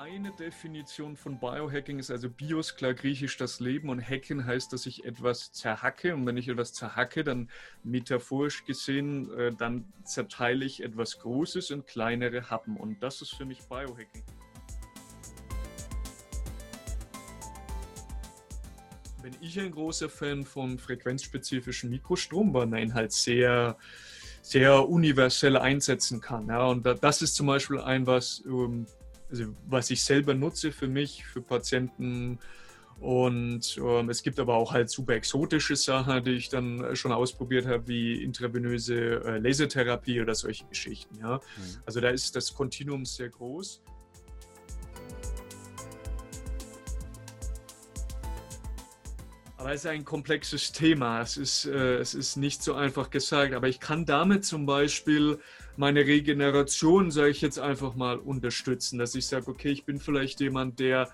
Meine Definition von Biohacking ist also Bios, klar griechisch das Leben und Hacken heißt, dass ich etwas zerhacke und wenn ich etwas zerhacke, dann metaphorisch gesehen, äh, dann zerteile ich etwas Großes in kleinere Happen und das ist für mich Biohacking. Bin ich ein großer Fan von frequenzspezifischen Mikrostrom, man ihn halt sehr sehr universell einsetzen kann. Ja, und das ist zum Beispiel ein, was ähm, also was ich selber nutze für mich, für Patienten. Und ähm, es gibt aber auch halt super exotische Sachen, die ich dann schon ausprobiert habe, wie intravenöse äh, Lasertherapie oder solche Geschichten. Ja? Mhm. Also da ist das Kontinuum sehr groß. Aber es ist ein komplexes Thema. Es ist, äh, es ist nicht so einfach gesagt. Aber ich kann damit zum Beispiel meine Regeneration, sage ich jetzt einfach mal, unterstützen. Dass ich sage, okay, ich bin vielleicht jemand, der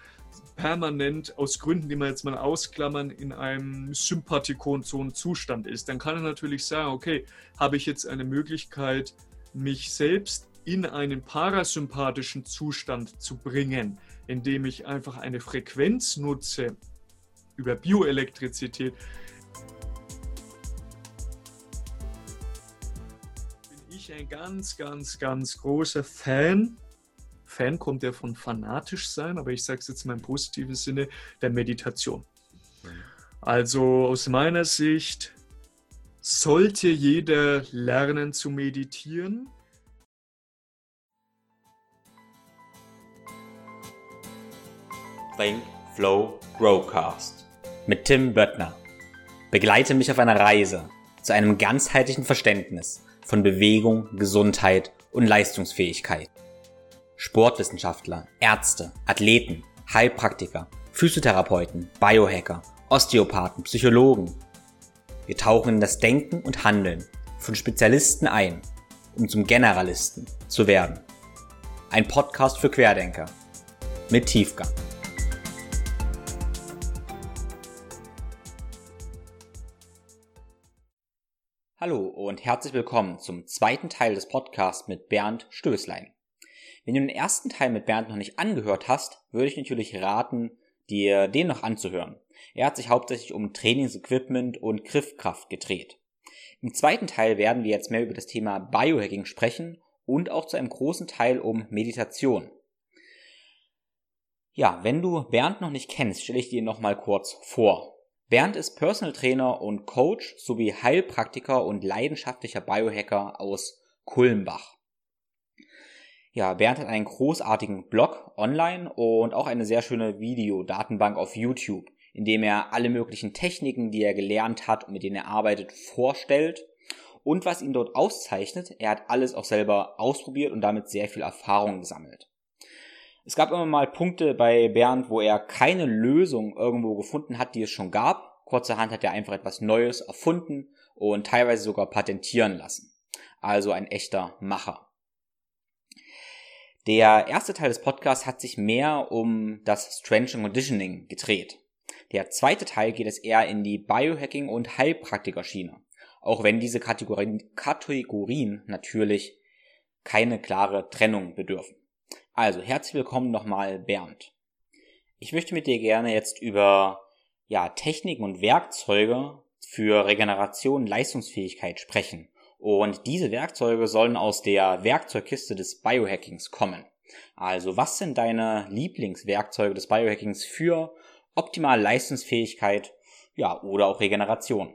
permanent aus Gründen, die wir jetzt mal ausklammern, in einem Sympathikon-Zustand ist. Dann kann er natürlich sagen, okay, habe ich jetzt eine Möglichkeit, mich selbst in einen parasympathischen Zustand zu bringen, indem ich einfach eine Frequenz nutze, über Bioelektrizität. Ich ein ganz, ganz, ganz großer Fan. Fan kommt ja von fanatisch sein, aber ich sage es jetzt mal im positiven Sinne, der Meditation. Also aus meiner Sicht sollte jeder lernen zu meditieren. Think, Flow, Growcast mit Tim Böttner. Begleite mich auf einer Reise zu einem ganzheitlichen Verständnis von Bewegung, Gesundheit und Leistungsfähigkeit. Sportwissenschaftler, Ärzte, Athleten, Heilpraktiker, Physiotherapeuten, Biohacker, Osteopathen, Psychologen. Wir tauchen in das Denken und Handeln von Spezialisten ein, um zum Generalisten zu werden. Ein Podcast für Querdenker mit Tiefgang. Hallo und herzlich willkommen zum zweiten Teil des Podcasts mit Bernd Stößlein. Wenn du den ersten Teil mit Bernd noch nicht angehört hast, würde ich natürlich raten, dir den noch anzuhören. Er hat sich hauptsächlich um Trainingsequipment und Griffkraft gedreht. Im zweiten Teil werden wir jetzt mehr über das Thema Biohacking sprechen und auch zu einem großen Teil um Meditation. Ja, wenn du Bernd noch nicht kennst, stelle ich dir noch mal kurz vor. Bernd ist Personal Trainer und Coach sowie Heilpraktiker und leidenschaftlicher Biohacker aus Kulmbach. Ja, Bernd hat einen großartigen Blog online und auch eine sehr schöne Videodatenbank auf YouTube, in dem er alle möglichen Techniken, die er gelernt hat und mit denen er arbeitet, vorstellt. Und was ihn dort auszeichnet, er hat alles auch selber ausprobiert und damit sehr viel Erfahrung gesammelt. Es gab immer mal Punkte bei Bernd, wo er keine Lösung irgendwo gefunden hat, die es schon gab. Kurzerhand hat er einfach etwas Neues erfunden und teilweise sogar patentieren lassen. Also ein echter Macher. Der erste Teil des Podcasts hat sich mehr um das Strange Conditioning gedreht. Der zweite Teil geht es eher in die Biohacking- und Heilpraktikerschiene. Auch wenn diese Kategorien, Kategorien natürlich keine klare Trennung bedürfen. Also, herzlich willkommen nochmal, Bernd. Ich möchte mit dir gerne jetzt über ja, Techniken und Werkzeuge für Regeneration, Leistungsfähigkeit sprechen. Und diese Werkzeuge sollen aus der Werkzeugkiste des Biohackings kommen. Also, was sind deine Lieblingswerkzeuge des Biohackings für optimale Leistungsfähigkeit, ja, oder auch Regeneration?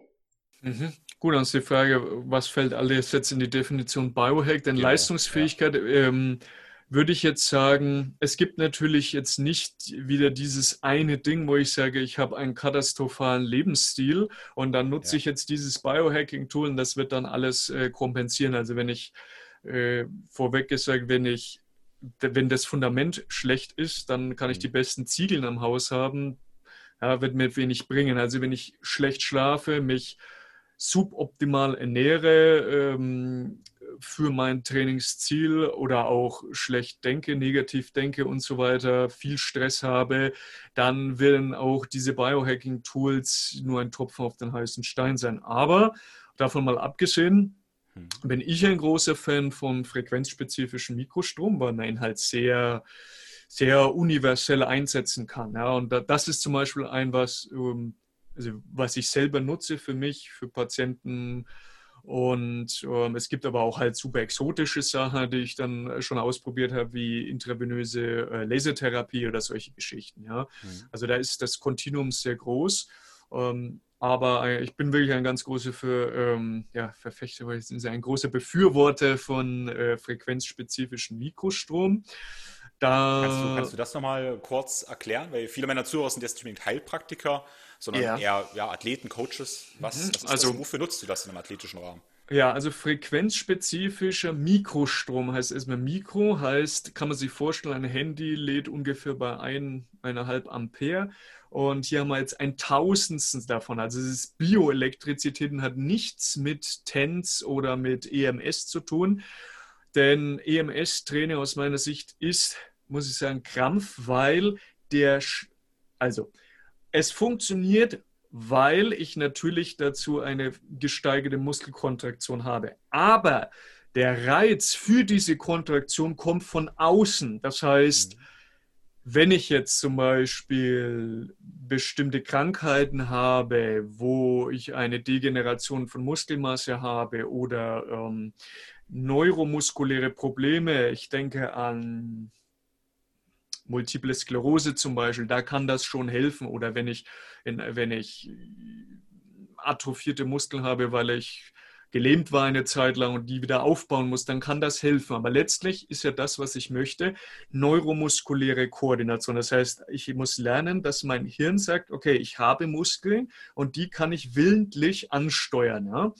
Mhm. Gut, dann ist die Frage, was fällt alles jetzt in die Definition Biohack? Denn ja, Leistungsfähigkeit, ja. Ähm, würde ich jetzt sagen, es gibt natürlich jetzt nicht wieder dieses eine Ding, wo ich sage, ich habe einen katastrophalen Lebensstil und dann nutze ja. ich jetzt dieses Biohacking-Tool und das wird dann alles äh, kompensieren. Also wenn ich äh, vorweg gesagt, wenn ich wenn das Fundament schlecht ist, dann kann ich die mhm. besten Ziegeln am Haus haben, ja, wird mir wenig bringen. Also wenn ich schlecht schlafe, mich suboptimal ernähre, ähm, für mein Trainingsziel oder auch schlecht denke, negativ denke und so weiter, viel Stress habe, dann werden auch diese Biohacking-Tools nur ein Tropfen auf den heißen Stein sein. Aber davon mal abgesehen, hm. bin ich ein großer Fan von frequenzspezifischen Mikrostrom, weil man ihn halt sehr sehr universell einsetzen kann. Ja, und das ist zum Beispiel ein, was, ähm, also was ich selber nutze für mich, für Patienten. Und ähm, es gibt aber auch halt super exotische Sachen, die ich dann schon ausprobiert habe, wie intravenöse äh, Lasertherapie oder solche Geschichten. Ja. Mhm. Also da ist das Kontinuum sehr groß. Ähm, aber äh, ich bin wirklich ein ganz großer für, ähm, ja, Verfechter, weil ich bin ein großer Befürworter von äh, frequenzspezifischen Mikrostrom. Da kannst, du, kannst du das nochmal kurz erklären? Weil viele meiner Zuhörer sind jetzt nicht unbedingt Heilpraktiker, sondern ja. eher ja, Athleten, Coaches. Was, mhm. was also, das? Wofür nutzt du das in einem athletischen Rahmen? Ja, also frequenzspezifischer Mikrostrom heißt erstmal Mikro, heißt, kann man sich vorstellen, ein Handy lädt ungefähr bei ein, eineinhalb Ampere und hier haben wir jetzt ein Tausendstes davon. Also es ist Bioelektrizität und hat nichts mit TENS oder mit EMS zu tun. Denn EMS-Training aus meiner Sicht ist, muss ich sagen, Krampf, weil der, also es funktioniert, weil ich natürlich dazu eine gesteigerte Muskelkontraktion habe. Aber der Reiz für diese Kontraktion kommt von außen. Das heißt, mhm wenn ich jetzt zum Beispiel bestimmte Krankheiten habe, wo ich eine Degeneration von Muskelmasse habe oder ähm, neuromuskuläre Probleme, ich denke an Multiple Sklerose zum Beispiel, da kann das schon helfen. Oder wenn ich, wenn ich atrophierte Muskeln habe, weil ich gelähmt war eine Zeit lang und die wieder aufbauen muss, dann kann das helfen. Aber letztlich ist ja das, was ich möchte, neuromuskuläre Koordination. Das heißt, ich muss lernen, dass mein Hirn sagt, okay, ich habe Muskeln und die kann ich willentlich ansteuern. Ja?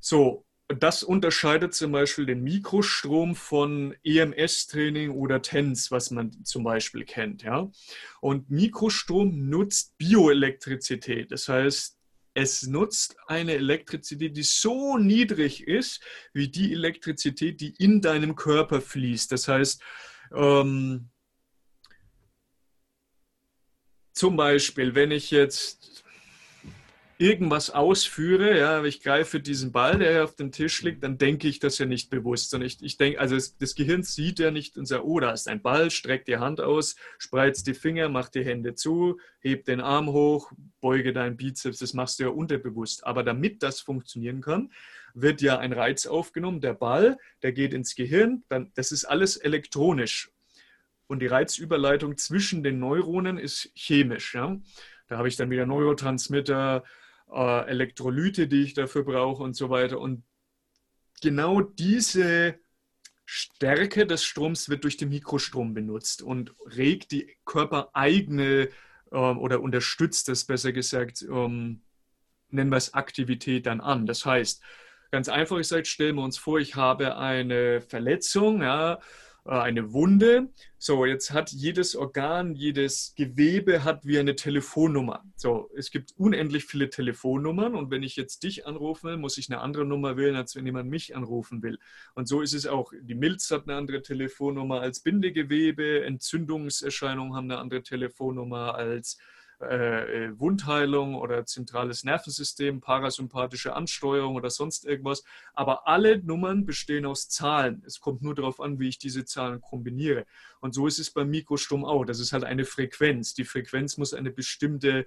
So, das unterscheidet zum Beispiel den Mikrostrom von EMS-Training oder TENS, was man zum Beispiel kennt. Ja? Und Mikrostrom nutzt Bioelektrizität. Das heißt, es nutzt eine Elektrizität, die so niedrig ist, wie die Elektrizität, die in deinem Körper fließt. Das heißt, ähm, zum Beispiel, wenn ich jetzt irgendwas ausführe, ja, ich greife diesen Ball, der auf dem Tisch liegt, dann denke ich das ja nicht bewusst, sondern ich, ich denke, also das, Gehirn sieht ja nicht und sagt, oh, da ist ein Ball, streckt die Hand aus, spreizt die Finger, macht die Hände zu, hebt den Arm hoch, beuge deinen Bizeps, das machst du ja unterbewusst. Aber damit das funktionieren kann, wird ja ein Reiz aufgenommen, der Ball, der geht ins Gehirn, dann, das ist alles elektronisch. Und die Reizüberleitung zwischen den Neuronen ist chemisch. Ja? Da habe ich dann wieder Neurotransmitter, äh, Elektrolyte, die ich dafür brauche und so weiter. Und genau diese Stärke des Stroms wird durch den Mikrostrom benutzt und regt die körpereigene ähm, oder unterstützt es besser gesagt, ähm, nennen wir es Aktivität dann an. Das heißt, ganz einfach gesagt, stellen wir uns vor, ich habe eine Verletzung, ja, eine Wunde. So, jetzt hat jedes Organ, jedes Gewebe hat wie eine Telefonnummer. So, es gibt unendlich viele Telefonnummern und wenn ich jetzt dich anrufen will, muss ich eine andere Nummer wählen, als wenn jemand mich anrufen will. Und so ist es auch. Die Milz hat eine andere Telefonnummer als Bindegewebe, Entzündungserscheinungen haben eine andere Telefonnummer als äh, äh, Wundheilung oder zentrales Nervensystem, parasympathische Ansteuerung oder sonst irgendwas. Aber alle Nummern bestehen aus Zahlen. Es kommt nur darauf an, wie ich diese Zahlen kombiniere. Und so ist es beim Mikrostrom auch. Das ist halt eine Frequenz. Die Frequenz muss eine bestimmte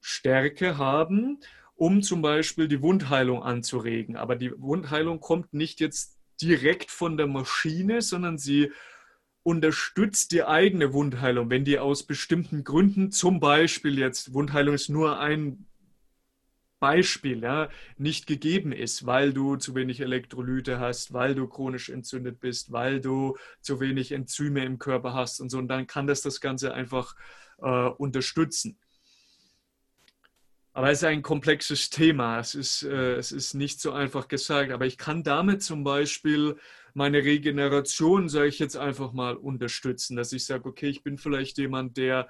Stärke haben, um zum Beispiel die Wundheilung anzuregen. Aber die Wundheilung kommt nicht jetzt direkt von der Maschine, sondern sie unterstützt die eigene Wundheilung, wenn die aus bestimmten Gründen, zum Beispiel jetzt, Wundheilung ist nur ein Beispiel, ja, nicht gegeben ist, weil du zu wenig Elektrolyte hast, weil du chronisch entzündet bist, weil du zu wenig Enzyme im Körper hast und so, und dann kann das das Ganze einfach äh, unterstützen. Aber es ist ein komplexes Thema. Es ist, äh, es ist nicht so einfach gesagt. Aber ich kann damit zum Beispiel meine Regeneration, sage ich jetzt einfach mal, unterstützen, dass ich sage, okay, ich bin vielleicht jemand, der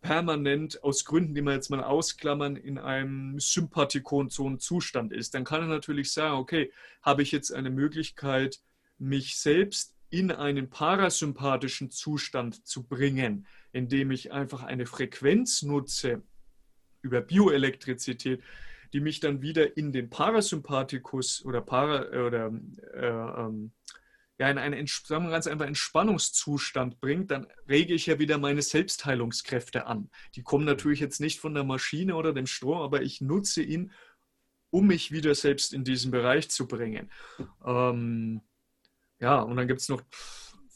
permanent aus Gründen, die wir jetzt mal ausklammern, in einem Sympathikonzonenzustand ist. Dann kann er natürlich sagen, okay, habe ich jetzt eine Möglichkeit, mich selbst in einen parasympathischen Zustand zu bringen, indem ich einfach eine Frequenz nutze über Bioelektrizität, die mich dann wieder in den Parasympathikus oder, Para, oder äh, ähm, ja, in einen sagen wir ganz einfach Entspannungszustand bringt, dann rege ich ja wieder meine Selbstheilungskräfte an. Die kommen natürlich jetzt nicht von der Maschine oder dem Strom, aber ich nutze ihn, um mich wieder selbst in diesen Bereich zu bringen. Ähm, ja, und dann gibt es noch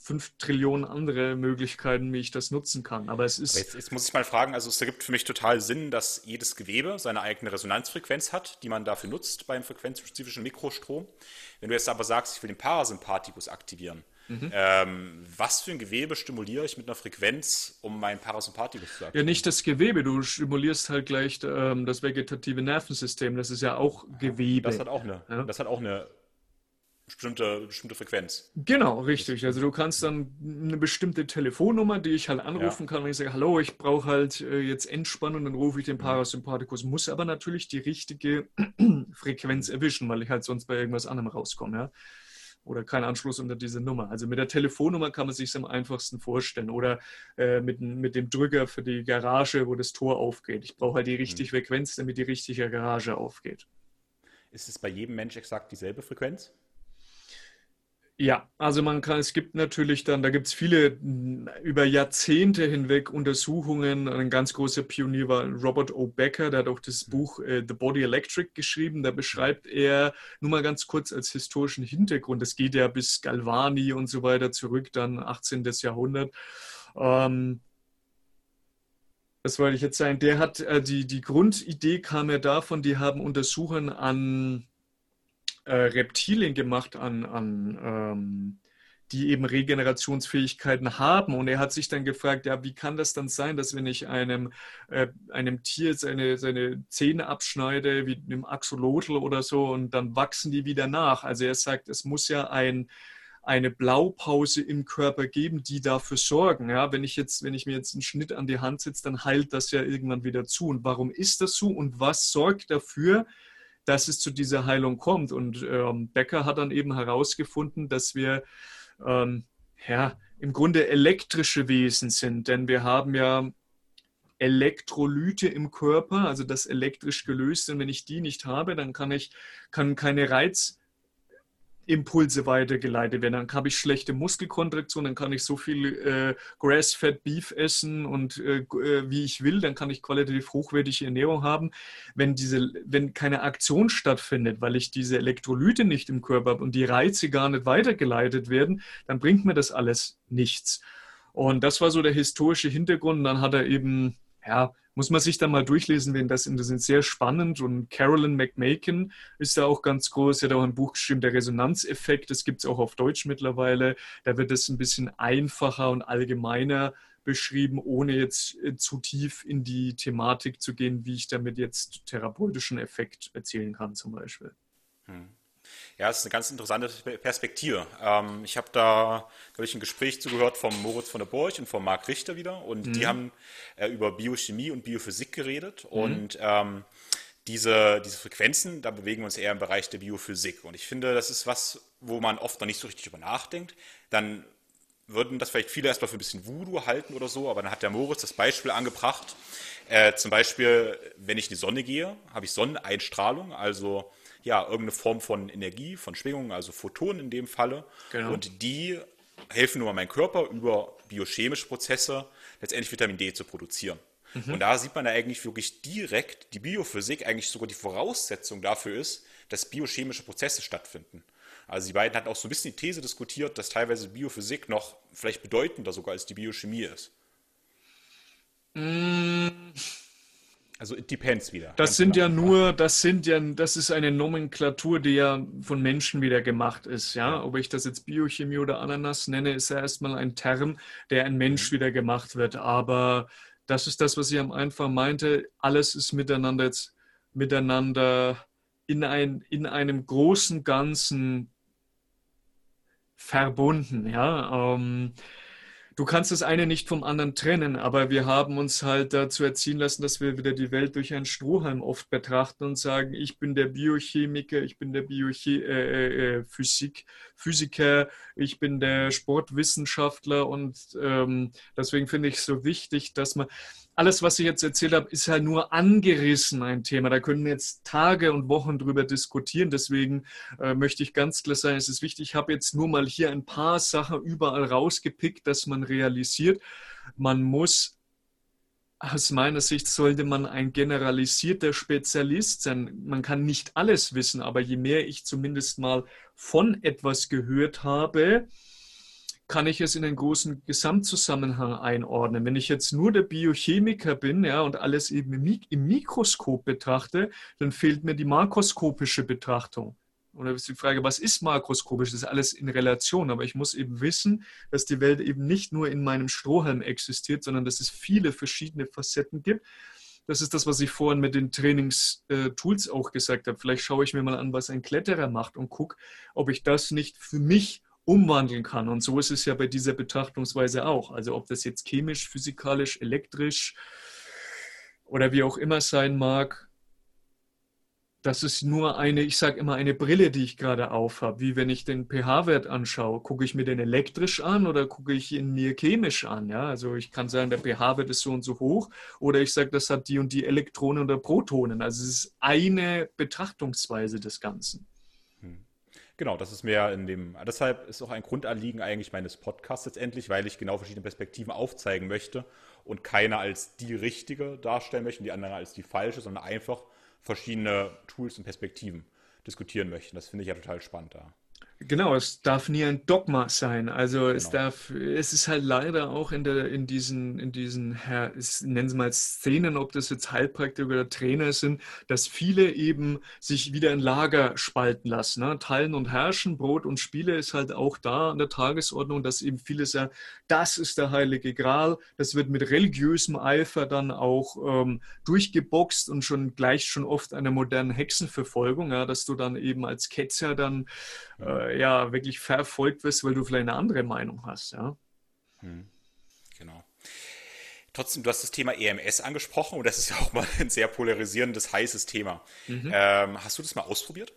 fünf Trillionen andere Möglichkeiten, wie ich das nutzen kann. Aber es ist. Aber jetzt, jetzt, muss ich mal fragen, also es ergibt für mich total Sinn, dass jedes Gewebe seine eigene Resonanzfrequenz hat, die man dafür nutzt beim frequenzspezifischen Mikrostrom. Wenn du jetzt aber sagst, ich will den Parasympathikus aktivieren, mhm. ähm, was für ein Gewebe stimuliere ich mit einer Frequenz, um meinen Parasympathikus zu aktivieren? Ja, nicht das Gewebe, du stimulierst halt gleich ähm, das vegetative Nervensystem, das ist ja auch Gewebe. Das hat auch eine, ja? das hat auch eine bestimmte, bestimmte Frequenz. Genau, richtig. Also du kannst dann eine bestimmte Telefonnummer, die ich halt anrufen ja. kann, wenn ich sage, hallo, ich brauche halt äh, jetzt Entspannung, dann rufe ich den mhm. Parasympathikus, muss aber natürlich die richtige Frequenz erwischen, weil ich halt sonst bei irgendwas anderem rauskomme, ja. Oder kein Anschluss unter diese Nummer. Also mit der Telefonnummer kann man sich am einfachsten vorstellen. Oder äh, mit, mit dem Drücker für die Garage, wo das Tor aufgeht. Ich brauche halt die richtige mhm. Frequenz, damit die richtige Garage aufgeht. Ist es bei jedem Mensch exakt dieselbe Frequenz? Ja, also man kann, es gibt natürlich dann, da gibt es viele über Jahrzehnte hinweg Untersuchungen. Ein ganz großer Pionier war Robert O. Becker, der hat auch das Buch äh, The Body Electric geschrieben. Da beschreibt er, nur mal ganz kurz als historischen Hintergrund, das geht ja bis Galvani und so weiter zurück, dann 18. Jahrhundert. Ähm, was wollte ich jetzt sagen? Der hat, äh, die, die Grundidee kam ja davon, die haben Untersuchungen an äh, Reptilien gemacht, an, an ähm, die eben Regenerationsfähigkeiten haben. Und er hat sich dann gefragt, ja, wie kann das dann sein, dass wenn ich einem, äh, einem Tier seine, seine Zähne abschneide, wie einem Axolotl oder so, und dann wachsen die wieder nach. Also er sagt, es muss ja ein, eine Blaupause im Körper geben, die dafür sorgen. Ja, wenn ich jetzt, wenn ich mir jetzt einen Schnitt an die Hand setze, dann heilt das ja irgendwann wieder zu. Und warum ist das so? Und was sorgt dafür, dass es zu dieser Heilung kommt. Und ähm, Becker hat dann eben herausgefunden, dass wir ähm, ja, im Grunde elektrische Wesen sind, denn wir haben ja Elektrolyte im Körper, also das elektrisch gelöst. Und wenn ich die nicht habe, dann kann ich kann keine Reiz Impulse weitergeleitet werden. Dann habe ich schlechte Muskelkontraktion, dann kann ich so viel äh, Grass-Fed Beef essen und äh, äh, wie ich will, dann kann ich qualitativ hochwertige Ernährung haben. Wenn, diese, wenn keine Aktion stattfindet, weil ich diese Elektrolyte nicht im Körper habe und die Reize gar nicht weitergeleitet werden, dann bringt mir das alles nichts. Und das war so der historische Hintergrund. Und dann hat er eben ja, muss man sich dann mal durchlesen, wenn das interessiert. Sehr spannend. Und Carolyn McMakin ist da auch ganz groß. Sie hat auch ein Buch geschrieben, der Resonanzeffekt. Das gibt es auch auf Deutsch mittlerweile. Da wird es ein bisschen einfacher und allgemeiner beschrieben, ohne jetzt äh, zu tief in die Thematik zu gehen, wie ich damit jetzt therapeutischen Effekt erzielen kann, zum Beispiel. Hm. Ja, es ist eine ganz interessante Perspektive. Ähm, ich habe da, glaube ich, ein Gespräch zugehört vom Moritz von der Borch und vom Marc Richter wieder und mhm. die haben äh, über Biochemie und Biophysik geredet mhm. und ähm, diese, diese Frequenzen, da bewegen wir uns eher im Bereich der Biophysik. Und ich finde, das ist was, wo man oft noch nicht so richtig über nachdenkt. Dann würden das vielleicht viele erstmal für ein bisschen Voodoo halten oder so, aber dann hat der Moritz das Beispiel angebracht. Äh, zum Beispiel, wenn ich in die Sonne gehe, habe ich Sonneneinstrahlung, also ja, irgendeine Form von Energie, von Schwingungen, also Photonen in dem Falle. Genau. Und die helfen nur meinem Körper über biochemische Prozesse letztendlich Vitamin D zu produzieren. Mhm. Und da sieht man da eigentlich wirklich direkt, die Biophysik eigentlich sogar die Voraussetzung dafür ist, dass biochemische Prozesse stattfinden. Also die beiden hatten auch so ein bisschen die These diskutiert, dass teilweise Biophysik noch vielleicht bedeutender sogar als die Biochemie ist. Mm. Also it depends wieder. Das sind ja nur, das sind ja, das ist eine Nomenklatur, die ja von Menschen wieder gemacht ist. Ja, ja. ob ich das jetzt Biochemie oder Ananas nenne, ist ja erstmal ein Term, der ein Mensch mhm. wieder gemacht wird. Aber das ist das, was ich am Anfang meinte. Alles ist miteinander jetzt miteinander in, ein, in einem großen Ganzen verbunden. Ja. Ähm, du kannst das eine nicht vom anderen trennen, aber wir haben uns halt dazu erziehen lassen, dass wir wieder die Welt durch einen Strohhalm oft betrachten und sagen, ich bin der Biochemiker, ich bin der Biophysik, äh, äh, Physik, Physiker, ich bin der Sportwissenschaftler und ähm, deswegen finde ich es so wichtig, dass man alles, was ich jetzt erzählt habe, ist halt nur angerissen ein Thema. Da können wir jetzt Tage und Wochen drüber diskutieren. Deswegen äh, möchte ich ganz klar sagen, es ist wichtig, ich habe jetzt nur mal hier ein paar Sachen überall rausgepickt, dass man realisiert, man muss aus meiner Sicht sollte man ein generalisierter Spezialist sein. Man kann nicht alles wissen, aber je mehr ich zumindest mal von etwas gehört habe, kann ich es in einen großen Gesamtzusammenhang einordnen. Wenn ich jetzt nur der Biochemiker bin ja, und alles eben im Mikroskop betrachte, dann fehlt mir die makroskopische Betrachtung. Oder ist die Frage, was ist makroskopisch? Das ist alles in Relation, aber ich muss eben wissen, dass die Welt eben nicht nur in meinem Strohhalm existiert, sondern dass es viele verschiedene Facetten gibt. Das ist das, was ich vorhin mit den Trainingstools auch gesagt habe. Vielleicht schaue ich mir mal an, was ein Kletterer macht und gucke, ob ich das nicht für mich umwandeln kann. Und so ist es ja bei dieser Betrachtungsweise auch. Also ob das jetzt chemisch, physikalisch, elektrisch oder wie auch immer sein mag, das ist nur eine, ich sage immer, eine Brille, die ich gerade aufhabe. Wie wenn ich den pH-Wert anschaue. Gucke ich mir den elektrisch an oder gucke ich ihn mir chemisch an? Ja? Also ich kann sagen, der pH-Wert ist so und so hoch oder ich sage, das hat die und die Elektronen oder Protonen. Also es ist eine Betrachtungsweise des Ganzen. Genau, das ist mehr in dem. Deshalb ist auch ein Grundanliegen eigentlich meines Podcasts letztendlich, weil ich genau verschiedene Perspektiven aufzeigen möchte und keine als die richtige darstellen möchte und die andere als die falsche, sondern einfach verschiedene Tools und Perspektiven diskutieren möchten. Das finde ich ja total spannend da. Genau, es darf nie ein Dogma sein. Also es genau. darf, es ist halt leider auch in der, in diesen, in diesen, nennen Sie mal Szenen, ob das jetzt Heilpraktiker oder Trainer sind, dass viele eben sich wieder in Lager spalten lassen. Ne? Teilen und herrschen, Brot und Spiele ist halt auch da an der Tagesordnung, dass eben viele sagen, das ist der heilige Gral. Das wird mit religiösem Eifer dann auch ähm, durchgeboxt und schon gleich schon oft einer modernen Hexenverfolgung, ja, dass du dann eben als Ketzer dann äh, ja wirklich verfolgt wirst, weil du vielleicht eine andere Meinung hast. Ja? Hm. Genau. Trotzdem, du hast das Thema EMS angesprochen und das ist ja auch mal ein sehr polarisierendes, heißes Thema. Mhm. Ähm, hast du das mal ausprobiert?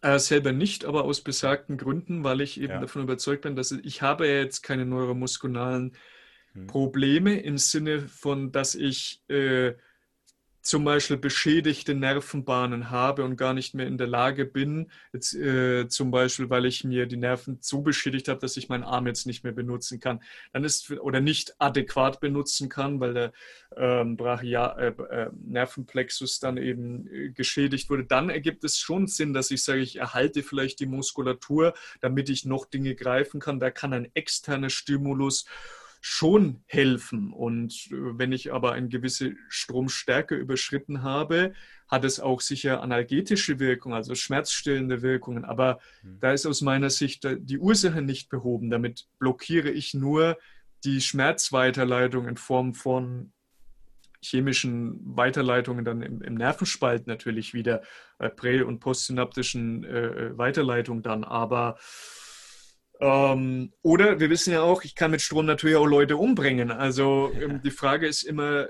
Äh, selber nicht, aber aus besagten Gründen, weil ich eben ja. davon überzeugt bin, dass ich, ich habe jetzt keine neuromuskularen hm. Probleme im Sinne von, dass ich äh, zum Beispiel beschädigte Nervenbahnen habe und gar nicht mehr in der Lage bin, jetzt, äh, zum Beispiel, weil ich mir die Nerven so beschädigt habe, dass ich meinen Arm jetzt nicht mehr benutzen kann, dann ist oder nicht adäquat benutzen kann, weil der ähm, Brachia, äh, äh, Nervenplexus dann eben äh, geschädigt wurde, dann ergibt es schon Sinn, dass ich sage, ich erhalte vielleicht die Muskulatur, damit ich noch Dinge greifen kann. Da kann ein externer Stimulus schon helfen. Und äh, wenn ich aber eine gewisse Stromstärke überschritten habe, hat es auch sicher analgetische Wirkung, also schmerzstillende Wirkungen. Aber mhm. da ist aus meiner Sicht die Ursache nicht behoben. Damit blockiere ich nur die Schmerzweiterleitung in Form von chemischen Weiterleitungen dann im, im Nervenspalt natürlich wieder, äh, prä- und postsynaptischen äh, äh Weiterleitungen dann. Aber ähm, oder wir wissen ja auch, ich kann mit Strom natürlich auch Leute umbringen. Also ja. ähm, die Frage ist immer,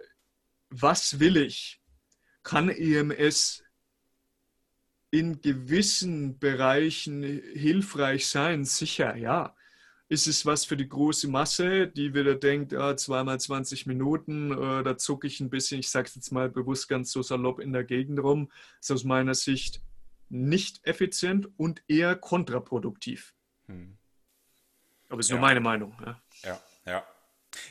was will ich? Kann EMS in gewissen Bereichen hilfreich sein? Sicher, ja. Ist es was für die große Masse, die wieder denkt, ja, zweimal 20 Minuten, äh, da zucke ich ein bisschen, ich sage es jetzt mal bewusst ganz so salopp in der Gegend rum, ist aus meiner Sicht nicht effizient und eher kontraproduktiv. Hm. Aber es ist ja. nur meine Meinung. Ja, ja. ja.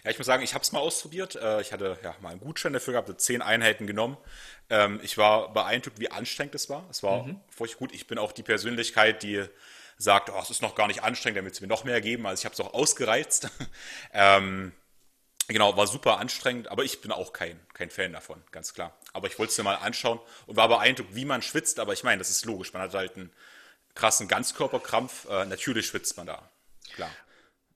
Ja, ich muss sagen, ich habe es mal ausprobiert. Äh, ich hatte ja mal einen Gutschein dafür gehabt, zehn Einheiten genommen. Ähm, ich war beeindruckt, wie anstrengend es war. Es war mhm. furchtbar gut. Ich bin auch die Persönlichkeit, die sagt, oh, es ist noch gar nicht anstrengend, damit es mir noch mehr geben. Also ich habe es auch ausgereizt. ähm, genau, war super anstrengend, aber ich bin auch kein, kein Fan davon, ganz klar. Aber ich wollte es mir mal anschauen und war beeindruckt, wie man schwitzt. Aber ich meine, das ist logisch. Man hat halt einen krassen Ganzkörperkrampf. Äh, natürlich schwitzt man da. Klar.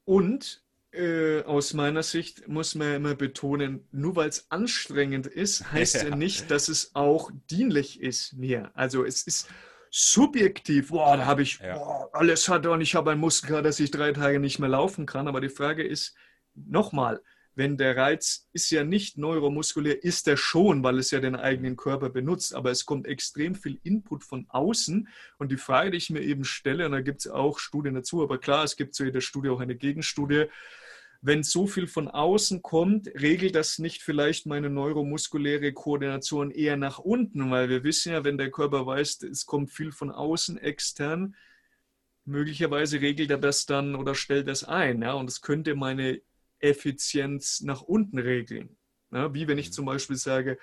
Und äh, aus meiner Sicht muss man immer betonen, nur weil es anstrengend ist, heißt ja. ja nicht, dass es auch dienlich ist mir. Also es ist subjektiv, boah, da habe ich ja. boah, alles hat und ich habe ein Muskelkater, dass ich drei Tage nicht mehr laufen kann. Aber die Frage ist nochmal, wenn der Reiz ist ja nicht neuromuskulär, ist er schon, weil es ja den eigenen Körper benutzt, aber es kommt extrem viel Input von außen und die Frage, die ich mir eben stelle, und da gibt es auch Studien dazu, aber klar, es gibt zu jeder Studie auch eine Gegenstudie, wenn so viel von außen kommt, regelt das nicht vielleicht meine neuromuskuläre Koordination eher nach unten, weil wir wissen ja, wenn der Körper weiß, es kommt viel von außen extern, möglicherweise regelt er das dann oder stellt das ein. Ja? Und es könnte meine Effizienz nach unten regeln. Ja? Wie wenn ich mhm. zum Beispiel sage,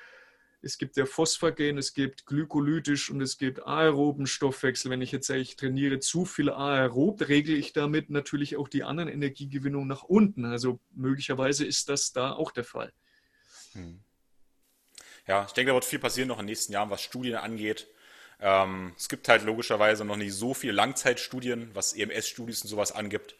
es gibt ja Phosphagen, es gibt glykolytisch und es gibt aeroben Stoffwechsel. Wenn ich jetzt sage, ich trainiere zu viel aerob, regle ich damit natürlich auch die anderen Energiegewinnungen nach unten. Also möglicherweise ist das da auch der Fall. Hm. Ja, ich denke, da wird viel passieren noch in den nächsten Jahren, was Studien angeht. Ähm, es gibt halt logischerweise noch nicht so viele Langzeitstudien, was EMS-Studies und sowas angibt.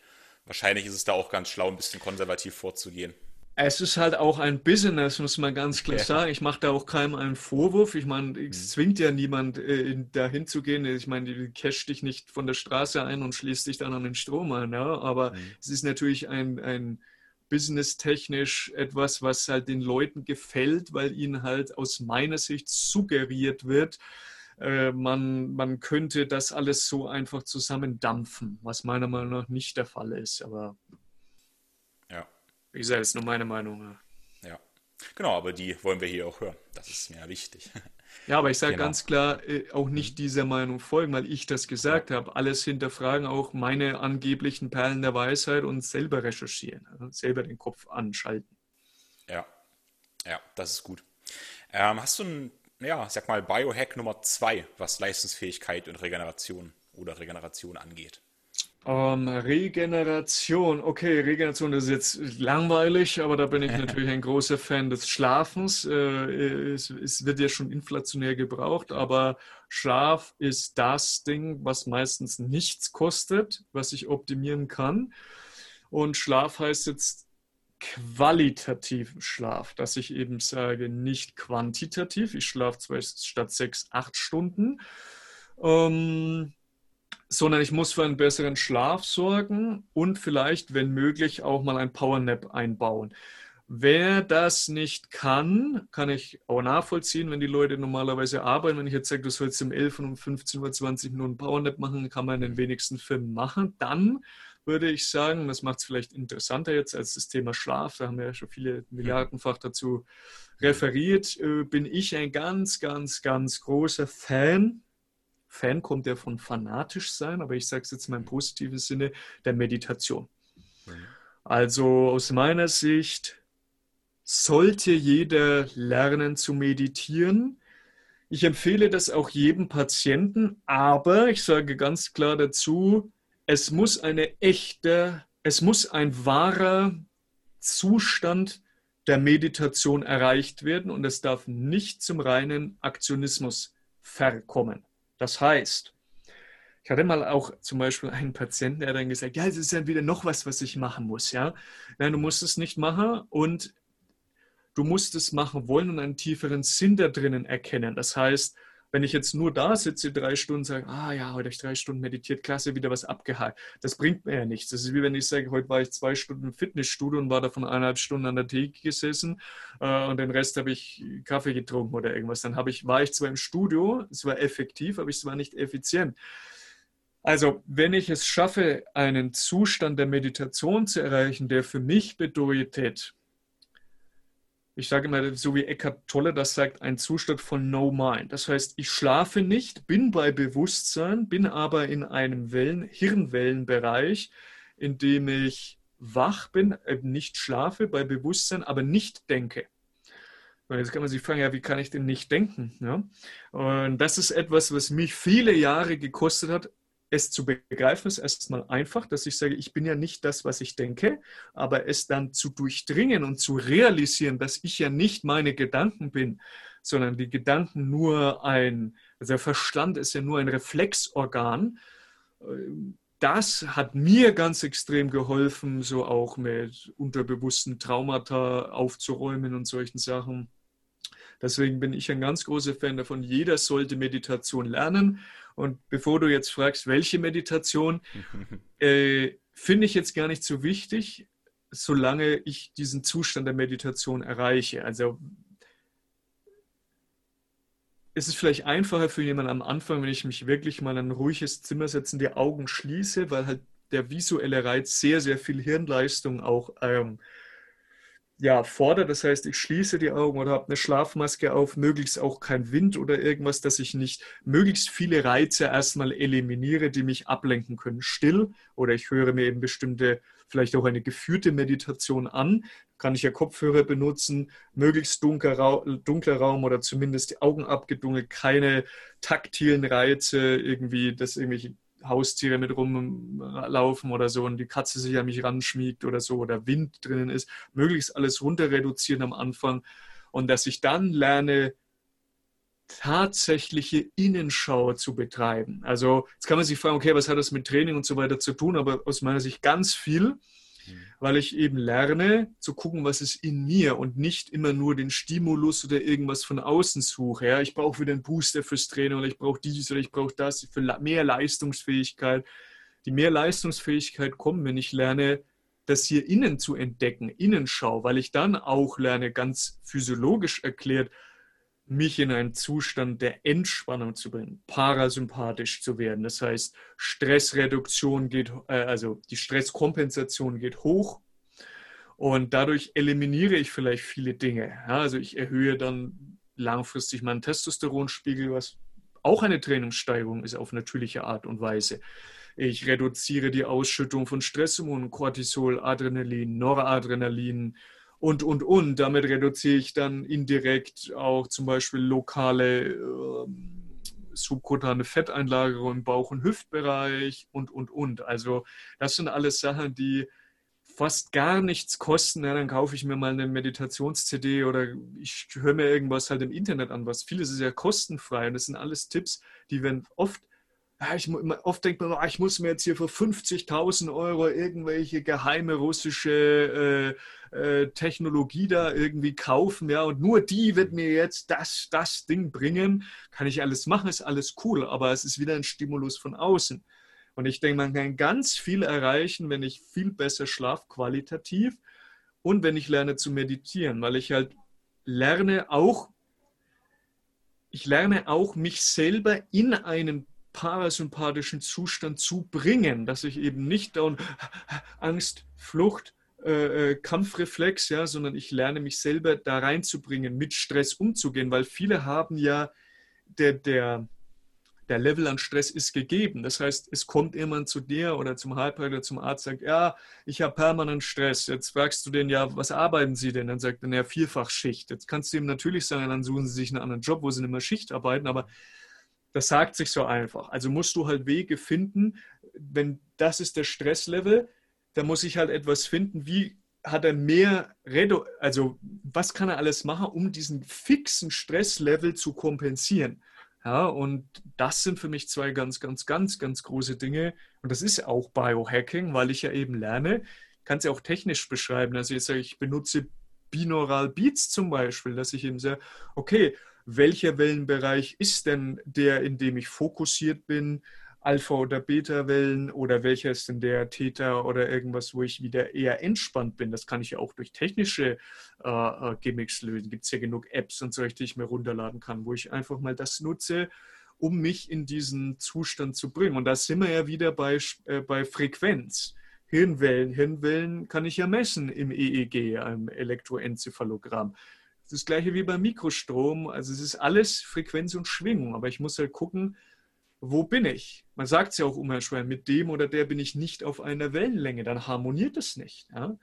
Wahrscheinlich ist es da auch ganz schlau, ein bisschen konservativ vorzugehen. Es ist halt auch ein Business, muss man ganz klar ja. sagen. Ich mache da auch keinem einen Vorwurf. Ich meine, es mhm. zwingt ja niemand, äh, dahin zu gehen. Ich meine, die cash dich nicht von der Straße ein und schließt dich dann an den Strom an. Ja? Aber mhm. es ist natürlich ein, ein businesstechnisch etwas, was halt den Leuten gefällt, weil ihnen halt aus meiner Sicht suggeriert wird, äh, man, man könnte das alles so einfach zusammendampfen, was meiner Meinung nach nicht der Fall ist. Aber wie gesagt, das ist nur meine Meinung. Ja. Genau, aber die wollen wir hier auch hören. Das ist mir wichtig. Ja, aber ich sage genau. ganz klar, äh, auch nicht mhm. dieser Meinung folgen, weil ich das gesagt ja. habe. Alles hinterfragen, auch meine angeblichen Perlen der Weisheit und selber recherchieren, also selber den Kopf anschalten. Ja, ja, das ist gut. Ähm, hast du ein, ja, sag mal, Biohack Nummer zwei, was Leistungsfähigkeit und Regeneration oder Regeneration angeht? Um, ähm, Regeneration. Okay, Regeneration ist jetzt langweilig, aber da bin ich natürlich ein großer Fan des Schlafens. Äh, es, es, wird ja schon inflationär gebraucht, aber Schlaf ist das Ding, was meistens nichts kostet, was ich optimieren kann. Und Schlaf heißt jetzt qualitativen Schlaf, dass ich eben sage, nicht quantitativ. Ich schlafe zwar statt sechs, acht Stunden. Ähm, sondern ich muss für einen besseren Schlaf sorgen und vielleicht, wenn möglich, auch mal ein Powernap einbauen. Wer das nicht kann, kann ich auch nachvollziehen, wenn die Leute normalerweise arbeiten. Wenn ich jetzt sage, du sollst um 11 und um 15 Uhr 20 Minuten Powernap machen, kann man in den wenigsten Firmen machen. Dann würde ich sagen, das macht es vielleicht interessanter jetzt als das Thema Schlaf, da haben wir ja schon viele Milliardenfach dazu referiert, äh, bin ich ein ganz, ganz, ganz großer Fan Fan kommt ja von fanatisch sein, aber ich sage es jetzt mal im positiven Sinne, der Meditation. Also aus meiner Sicht sollte jeder lernen zu meditieren. Ich empfehle das auch jedem Patienten, aber ich sage ganz klar dazu, es muss eine echte, es muss ein wahrer Zustand der Meditation erreicht werden und es darf nicht zum reinen Aktionismus verkommen. Das heißt, ich hatte mal auch zum Beispiel einen Patienten, der dann gesagt, ja, es ist ja wieder noch was, was ich machen muss, ja. Nein, du musst es nicht machen und du musst es machen wollen und einen tieferen Sinn da drinnen erkennen. Das heißt, wenn ich jetzt nur da sitze, drei Stunden sage, ah ja, heute habe ich drei Stunden meditiert, klasse, wieder was abgehakt. Das bringt mir ja nichts. Das ist wie wenn ich sage, heute war ich zwei Stunden im Fitnessstudio und war davon eineinhalb Stunden an der Theke gesessen äh, und den Rest habe ich Kaffee getrunken oder irgendwas. Dann habe ich, war ich zwar im Studio, es war effektiv, aber es war nicht effizient. Also, wenn ich es schaffe, einen Zustand der Meditation zu erreichen, der für mich bedeutet, ich sage immer, so wie Eckhart Tolle das sagt, ein Zustand von No Mind. Das heißt, ich schlafe nicht, bin bei Bewusstsein, bin aber in einem Wellen, Hirnwellenbereich, in dem ich wach bin, nicht schlafe, bei Bewusstsein, aber nicht denke. Und jetzt kann man sich fragen, ja, wie kann ich denn nicht denken? Ja? Und das ist etwas, was mich viele Jahre gekostet hat, es zu begreifen ist erstmal einfach, dass ich sage, ich bin ja nicht das, was ich denke, aber es dann zu durchdringen und zu realisieren, dass ich ja nicht meine Gedanken bin, sondern die Gedanken nur ein, also der Verstand ist ja nur ein Reflexorgan. Das hat mir ganz extrem geholfen, so auch mit unterbewussten Traumata aufzuräumen und solchen Sachen. Deswegen bin ich ein ganz großer Fan davon, jeder sollte Meditation lernen und bevor du jetzt fragst, welche Meditation, äh, finde ich jetzt gar nicht so wichtig, solange ich diesen Zustand der Meditation erreiche. Also ist es vielleicht einfacher für jemanden am Anfang, wenn ich mich wirklich mal in ein ruhiges Zimmer setze die Augen schließe, weil halt der visuelle Reiz sehr, sehr viel Hirnleistung auch ähm, ja, fordert. Das heißt, ich schließe die Augen oder habe eine Schlafmaske auf, möglichst auch kein Wind oder irgendwas, dass ich nicht möglichst viele Reize erstmal eliminiere, die mich ablenken können. Still oder ich höre mir eben bestimmte, vielleicht auch eine geführte Meditation an. Kann ich ja Kopfhörer benutzen, möglichst dunkler, dunkler Raum oder zumindest die Augen abgedunkelt, keine taktilen Reize, irgendwie, dass irgendwelche Haustiere mit rumlaufen oder so und die Katze sich an mich ranschmiegt oder so oder Wind drinnen ist, möglichst alles runter reduzieren am Anfang und dass ich dann lerne, tatsächliche Innenschau zu betreiben. Also jetzt kann man sich fragen, okay, was hat das mit Training und so weiter zu tun, aber aus meiner Sicht ganz viel. Mhm. weil ich eben lerne zu gucken, was ist in mir und nicht immer nur den Stimulus oder irgendwas von außen suche. Ja, ich brauche wieder einen Booster fürs Training oder ich brauche dies oder ich brauche das für mehr Leistungsfähigkeit. Die mehr Leistungsfähigkeit kommt, wenn ich lerne, das hier innen zu entdecken, Innenschau, weil ich dann auch lerne, ganz physiologisch erklärt, mich in einen Zustand der Entspannung zu bringen, parasympathisch zu werden. Das heißt, Stressreduktion geht, äh, also die Stresskompensation geht hoch und dadurch eliminiere ich vielleicht viele Dinge. Also ich erhöhe dann langfristig meinen Testosteronspiegel, was auch eine Trainingssteigerung ist auf natürliche Art und Weise. Ich reduziere die Ausschüttung von Stresshormonen, Cortisol, Adrenalin, Noradrenalin, und, und, und. Damit reduziere ich dann indirekt auch zum Beispiel lokale äh, subkutane Fetteinlagerung im Bauch- und Hüftbereich und, und, und. Also das sind alles Sachen, die fast gar nichts kosten. Ja, dann kaufe ich mir mal eine Meditations-CD oder ich höre mir irgendwas halt im Internet an, was vieles ist ja kostenfrei. Und das sind alles Tipps, die werden oft ich, oft denkt man, ah, ich muss mir jetzt hier für 50.000 Euro irgendwelche geheime russische äh, äh, Technologie da irgendwie kaufen, ja, und nur die wird mir jetzt das, das Ding bringen. Kann ich alles machen, ist alles cool, aber es ist wieder ein Stimulus von außen. Und ich denke, man kann ganz viel erreichen, wenn ich viel besser schlafe, qualitativ, und wenn ich lerne zu meditieren, weil ich halt lerne auch, ich lerne auch mich selber in einen parasympathischen Zustand zu bringen, dass ich eben nicht da Angst, Flucht, äh, äh, Kampfreflex, ja, sondern ich lerne mich selber da reinzubringen, mit Stress umzugehen, weil viele haben ja der, der, der Level an Stress ist gegeben. Das heißt, es kommt jemand zu dir oder zum Heilpraktiker, zum Arzt, sagt, ja, ich habe permanent Stress. Jetzt fragst du den, ja, was arbeiten Sie denn? Dann sagt er, ja, Vierfachschicht. Jetzt kannst du ihm natürlich sagen, dann suchen Sie sich einen anderen Job, wo Sie nicht mehr Schicht arbeiten, aber das sagt sich so einfach. Also musst du halt Wege finden, wenn das ist der Stresslevel, dann muss ich halt etwas finden, wie hat er mehr, Redo also was kann er alles machen, um diesen fixen Stresslevel zu kompensieren. Ja, und das sind für mich zwei ganz, ganz, ganz, ganz große Dinge. Und das ist auch Biohacking, weil ich ja eben lerne, kann es ja auch technisch beschreiben. Also jetzt sage ich, benutze Binaural Beats zum Beispiel, dass ich eben sage, okay, welcher Wellenbereich ist denn der, in dem ich fokussiert bin, Alpha- oder Beta-Wellen oder welcher ist denn der Theta oder irgendwas, wo ich wieder eher entspannt bin. Das kann ich ja auch durch technische äh, äh Gimmicks lösen. Gibt es ja genug Apps und solche, die ich mir runterladen kann, wo ich einfach mal das nutze, um mich in diesen Zustand zu bringen. Und da sind wir ja wieder bei, äh, bei Frequenz. Hirnwellen. Hirnwellen kann ich ja messen im EEG, einem Elektroenzephalogramm. Das gleiche wie beim Mikrostrom. Also es ist alles Frequenz und Schwingung. Aber ich muss halt gucken, wo bin ich? Man sagt es ja auch immer schwer, mit dem oder der bin ich nicht auf einer Wellenlänge. Dann harmoniert es nicht. Ja?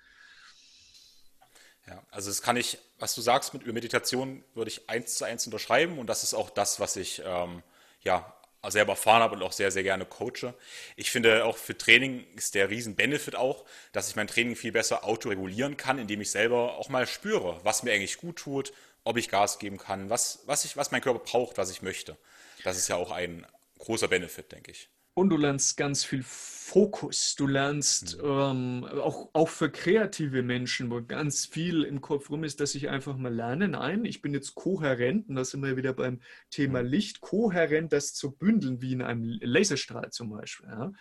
Ja, also das kann ich, was du sagst mit Meditation, würde ich eins zu eins unterschreiben und das ist auch das, was ich ähm, ja selber erfahren habe und auch sehr, sehr gerne coache. Ich finde auch für Training ist der Riesen-Benefit auch, dass ich mein Training viel besser autoregulieren kann, indem ich selber auch mal spüre, was mir eigentlich gut tut, ob ich Gas geben kann, was, was, ich, was mein Körper braucht, was ich möchte. Das ist ja auch ein großer Benefit, denke ich. Und du lernst ganz viel Fokus. Du lernst mhm. ähm, auch, auch für kreative Menschen, wo ganz viel im Kopf rum ist, dass ich einfach mal lerne. Nein, ich bin jetzt kohärent, und da sind wir wieder beim Thema mhm. Licht, kohärent das zu bündeln, wie in einem Laserstrahl zum Beispiel. Ja.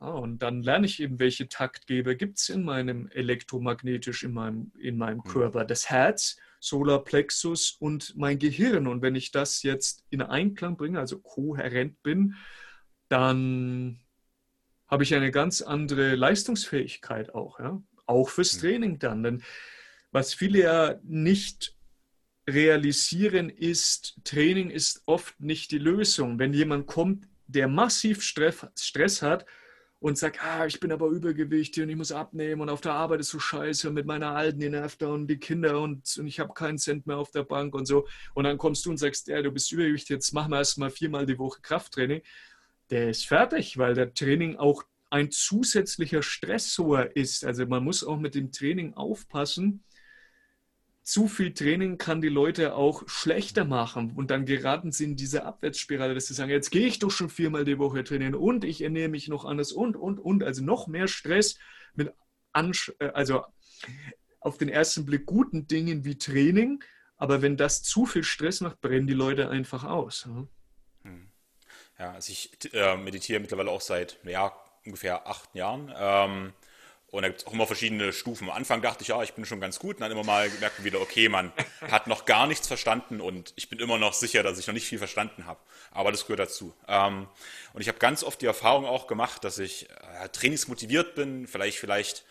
Ja, und dann lerne ich eben, welche Taktgeber gibt es in meinem elektromagnetisch, in meinem, in meinem mhm. Körper. Das Herz, Solarplexus und mein Gehirn. Und wenn ich das jetzt in Einklang bringe, also kohärent bin, dann habe ich eine ganz andere Leistungsfähigkeit auch, ja? auch fürs mhm. Training dann. Denn was viele ja nicht realisieren ist, Training ist oft nicht die Lösung. Wenn jemand kommt, der massiv Stress hat und sagt, ah, ich bin aber übergewichtig und ich muss abnehmen und auf der Arbeit ist so scheiße und mit meiner Alten, die nervt da und die Kinder und, und ich habe keinen Cent mehr auf der Bank und so. Und dann kommst du und sagst, ja, du bist übergewichtig, jetzt machen wir erstmal viermal die Woche Krafttraining. Der ist fertig, weil der Training auch ein zusätzlicher Stressor ist. Also man muss auch mit dem Training aufpassen, zu viel Training kann die Leute auch schlechter machen und dann geraten sie in diese Abwärtsspirale, dass sie sagen, jetzt gehe ich doch schon viermal die Woche trainieren und ich ernähre mich noch anders und, und, und. Also noch mehr Stress mit, Ansch äh, also auf den ersten Blick guten Dingen wie Training, aber wenn das zu viel Stress macht, brennen die Leute einfach aus. Ja, also ich äh, meditiere mittlerweile auch seit ja, ungefähr acht Jahren. Ähm, und da gibt es auch immer verschiedene Stufen. Am Anfang dachte ich, ja, ich bin schon ganz gut. Und dann immer mal gemerkt wieder, okay, man hat noch gar nichts verstanden und ich bin immer noch sicher, dass ich noch nicht viel verstanden habe. Aber das gehört dazu. Ähm, und ich habe ganz oft die Erfahrung auch gemacht, dass ich äh, trainingsmotiviert bin, vielleicht, vielleicht